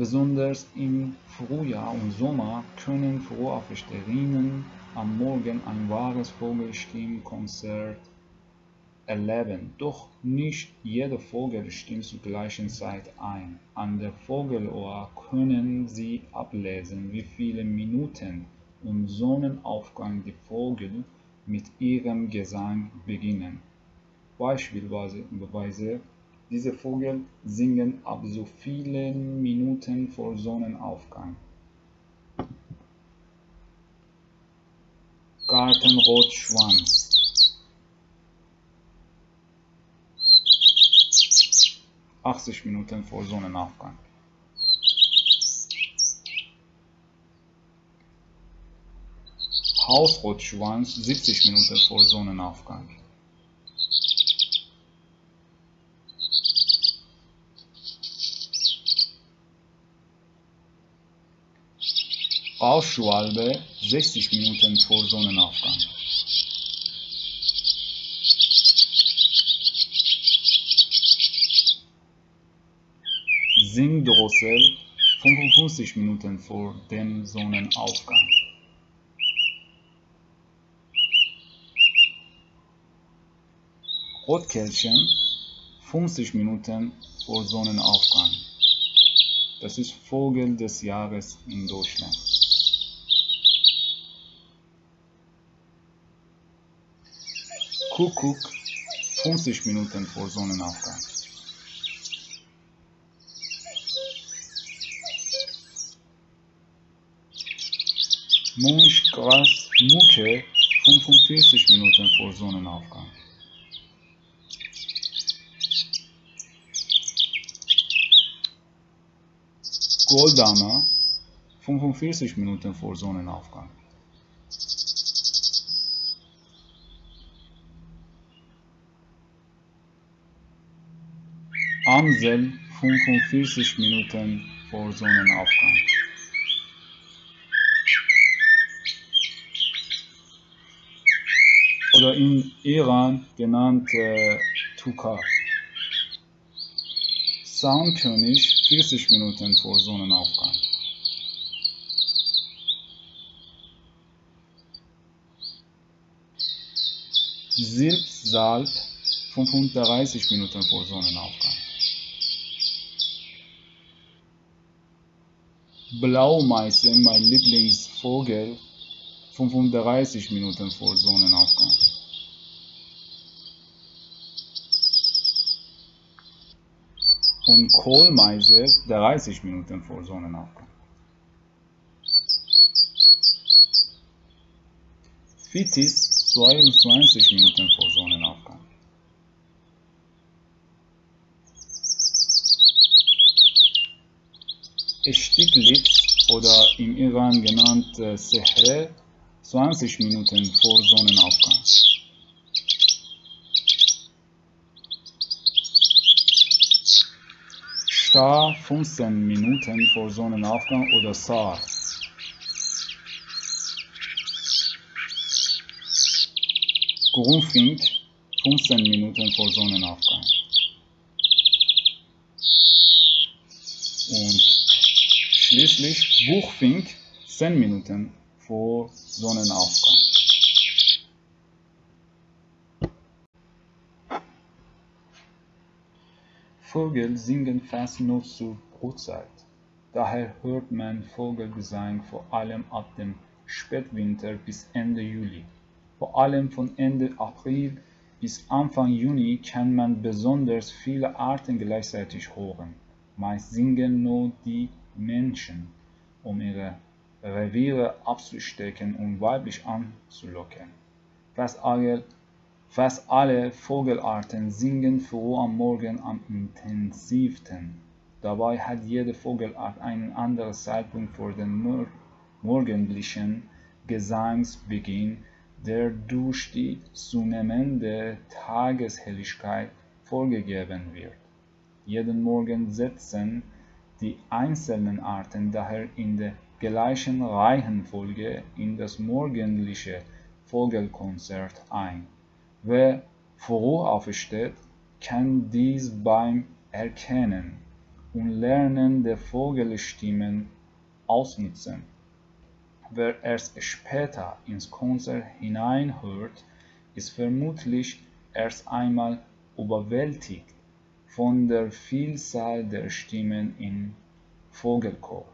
Besonders im Frühjahr und Sommer können Frohaufsteherinnen am Morgen ein wahres Vogelstimmkonzert erleben. Doch nicht jeder Vogel stimmt zur gleichen Zeit ein. An der Vogelohr können Sie ablesen, wie viele Minuten und Sonnenaufgang die Vögel mit ihrem Gesang beginnen. Beispielsweise diese Vögel singen ab so vielen Minuten vor Sonnenaufgang. Gartenrotschwanz 80 Minuten vor Sonnenaufgang. Hausrotschwanz 70 Minuten vor Sonnenaufgang. Rauschschwalbe 60 Minuten vor Sonnenaufgang. Singdrossel 55 Minuten vor dem Sonnenaufgang. Rotkehlchen 50 Minuten vor Sonnenaufgang. Das ist Vogel des Jahres in Deutschland. Kuckuck 50 Minuten vor Sonnenaufgang. Munchgras Mucke 45 Minuten vor Sonnenaufgang. Goldammer 45 Minuten vor Sonnenaufgang. Amsel 45 Minuten vor Sonnenaufgang. Oder in Iran genannt äh, Tukar. Soundkönig 40 Minuten vor Sonnenaufgang. Silbsalb 35 Minuten vor Sonnenaufgang. Blaumeise, mein Lieblingsvogel, 35 Minuten vor Sonnenaufgang. Und Kohlmeise 30 Minuten vor Sonnenaufgang. Fitis 22 Minuten vor Sonnenaufgang. Stiglitz oder im Iran genannt äh, Sehre 20 Minuten vor Sonnenaufgang. Star 15 Minuten vor Sonnenaufgang oder Saar. Grunfink 15 Minuten vor Sonnenaufgang. Und schließlich Buchfink 10 Minuten vor Sonnenaufgang. Vögel singen fast nur zur Brutzeit. Daher hört man Vogelgesang vor allem ab dem Spätwinter bis Ende Juli. Vor allem von Ende April bis Anfang Juni kann man besonders viele Arten gleichzeitig hören. Meist singen nur die Menschen, um ihre Reviere abzustecken und weiblich anzulocken. Fast alle, fast alle Vogelarten singen früh am Morgen am intensivsten. Dabei hat jede Vogelart einen anderen Zeitpunkt für den morgendlichen Gesangsbeginn, der durch die zunehmende Tageshelligkeit vorgegeben wird. Jeden Morgen setzen die einzelnen Arten daher in der gleichen Reihenfolge in das morgendliche Vogelkonzert ein. Wer früh aufsteht, kann dies beim Erkennen und lernen die Vogelstimmen ausnutzen. Wer erst später ins Konzert hineinhört, ist vermutlich erst einmal überwältigt von der Vielzahl der Stimmen im Vogelchor.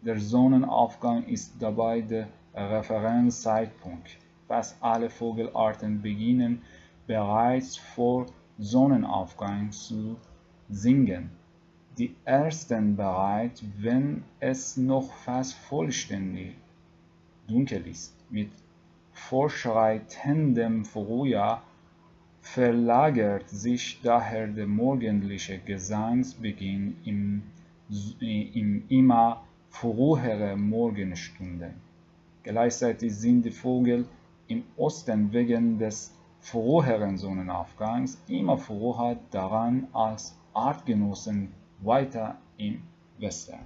Der Sonnenaufgang ist dabei der Referenzzeitpunkt. Fast alle Vogelarten beginnen bereits vor Sonnenaufgang zu singen. Die ersten bereits, wenn es noch fast vollständig dunkel ist. Mit fortschreitendem Frühjahr verlagert sich daher der morgendliche Gesangsbeginn in, in immer frühere Morgenstunden. Gleichzeitig sind die Vögel im Osten wegen des früheren Sonnenaufgangs immer früher daran als Artgenossen weiter im Westen.